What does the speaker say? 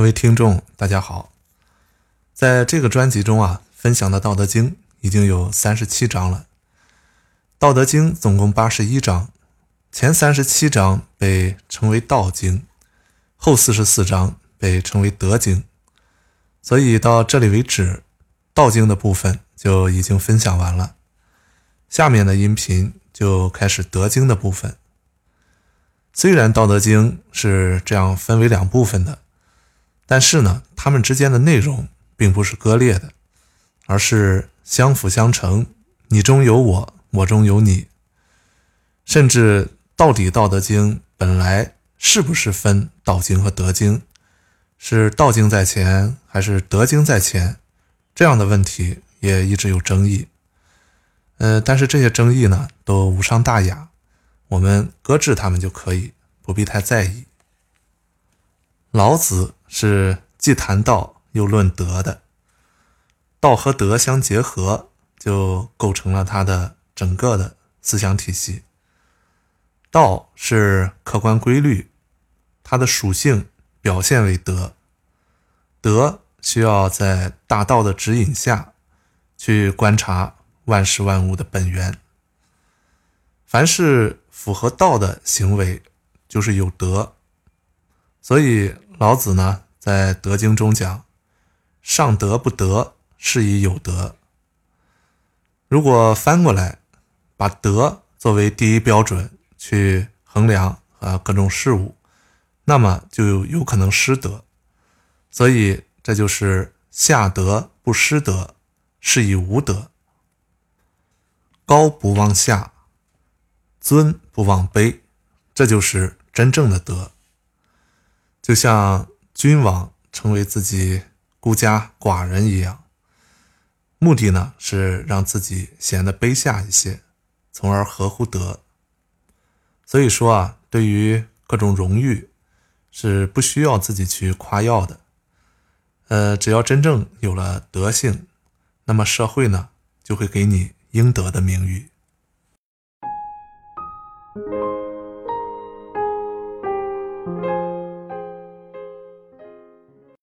各位听众，大家好。在这个专辑中啊，分享的《道德经》已经有三十七章了。《道德经》总共八十一章，前三十七章被称为《道经》，后四十四章被称为《德经》。所以到这里为止，《道经》的部分就已经分享完了。下面的音频就开始《德经》的部分。虽然《道德经》是这样分为两部分的。但是呢，它们之间的内容并不是割裂的，而是相辅相成。你中有我，我中有你。甚至到底《道德经》本来是不是分《道经》和《德经》，是《道经》在前还是《德经》在前，这样的问题也一直有争议。呃，但是这些争议呢，都无伤大雅，我们搁置它们就可以，不必太在意。老子。是既谈道又论德的，道和德相结合，就构成了他的整个的思想体系。道是客观规律，它的属性表现为德，德需要在大道的指引下去观察万事万物的本源。凡是符合道的行为，就是有德，所以。老子呢，在《德经》中讲：“上德不德，是以有德。”如果翻过来，把德作为第一标准去衡量啊各种事物，那么就有可能失德。所以，这就是下德不失德，是以无德。高不忘下，尊不忘卑，这就是真正的德。就像君王成为自己孤家寡人一样，目的呢是让自己显得卑下一些，从而合乎德。所以说啊，对于各种荣誉，是不需要自己去夸耀的。呃，只要真正有了德性，那么社会呢就会给你应得的名誉。